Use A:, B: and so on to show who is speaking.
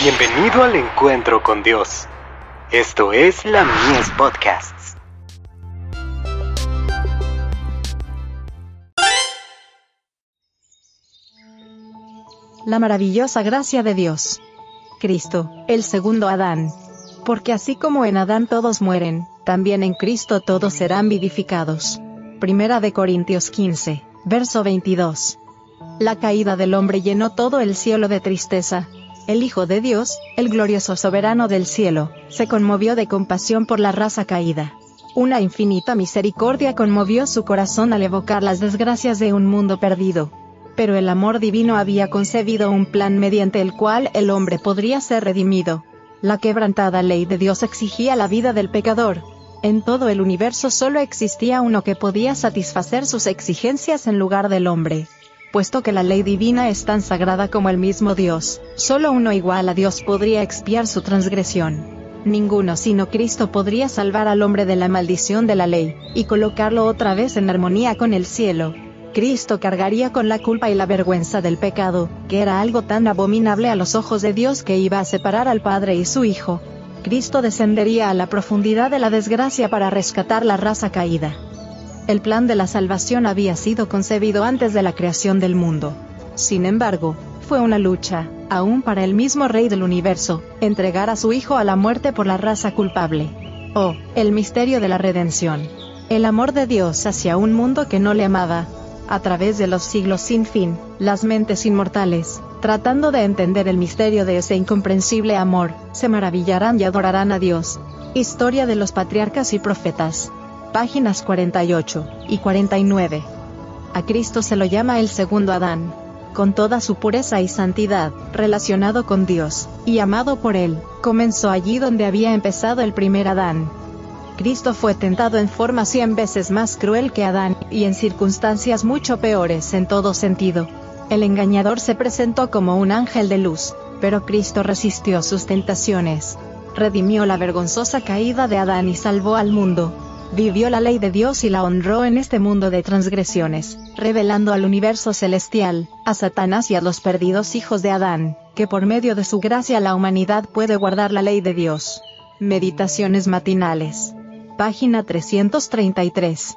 A: Bienvenido al encuentro con Dios. Esto es la Mies Podcasts.
B: La maravillosa gracia de Dios. Cristo, el segundo Adán. Porque así como en Adán todos mueren, también en Cristo todos serán vivificados. Primera de Corintios 15, verso 22. La caída del hombre llenó todo el cielo de tristeza, el Hijo de Dios, el glorioso soberano del cielo, se conmovió de compasión por la raza caída. Una infinita misericordia conmovió su corazón al evocar las desgracias de un mundo perdido. Pero el amor divino había concebido un plan mediante el cual el hombre podría ser redimido. La quebrantada ley de Dios exigía la vida del pecador. En todo el universo solo existía uno que podía satisfacer sus exigencias en lugar del hombre puesto que la ley divina es tan sagrada como el mismo Dios, solo uno igual a Dios podría expiar su transgresión. Ninguno sino Cristo podría salvar al hombre de la maldición de la ley, y colocarlo otra vez en armonía con el cielo. Cristo cargaría con la culpa y la vergüenza del pecado, que era algo tan abominable a los ojos de Dios que iba a separar al Padre y su Hijo. Cristo descendería a la profundidad de la desgracia para rescatar la raza caída. El plan de la salvación había sido concebido antes de la creación del mundo. Sin embargo, fue una lucha, aún para el mismo Rey del universo, entregar a su Hijo a la muerte por la raza culpable. Oh, el misterio de la redención. El amor de Dios hacia un mundo que no le amaba. A través de los siglos sin fin, las mentes inmortales, tratando de entender el misterio de ese incomprensible amor, se maravillarán y adorarán a Dios. Historia de los patriarcas y profetas páginas 48 y 49. A Cristo se lo llama el segundo Adán, con toda su pureza y santidad, relacionado con Dios, y amado por Él, comenzó allí donde había empezado el primer Adán. Cristo fue tentado en forma cien veces más cruel que Adán, y en circunstancias mucho peores en todo sentido. El engañador se presentó como un ángel de luz, pero Cristo resistió sus tentaciones. Redimió la vergonzosa caída de Adán y salvó al mundo vivió la ley de Dios y la honró en este mundo de transgresiones, revelando al universo celestial, a Satanás y a los perdidos hijos de Adán, que por medio de su gracia la humanidad puede guardar la ley de Dios. Meditaciones matinales. Página 333.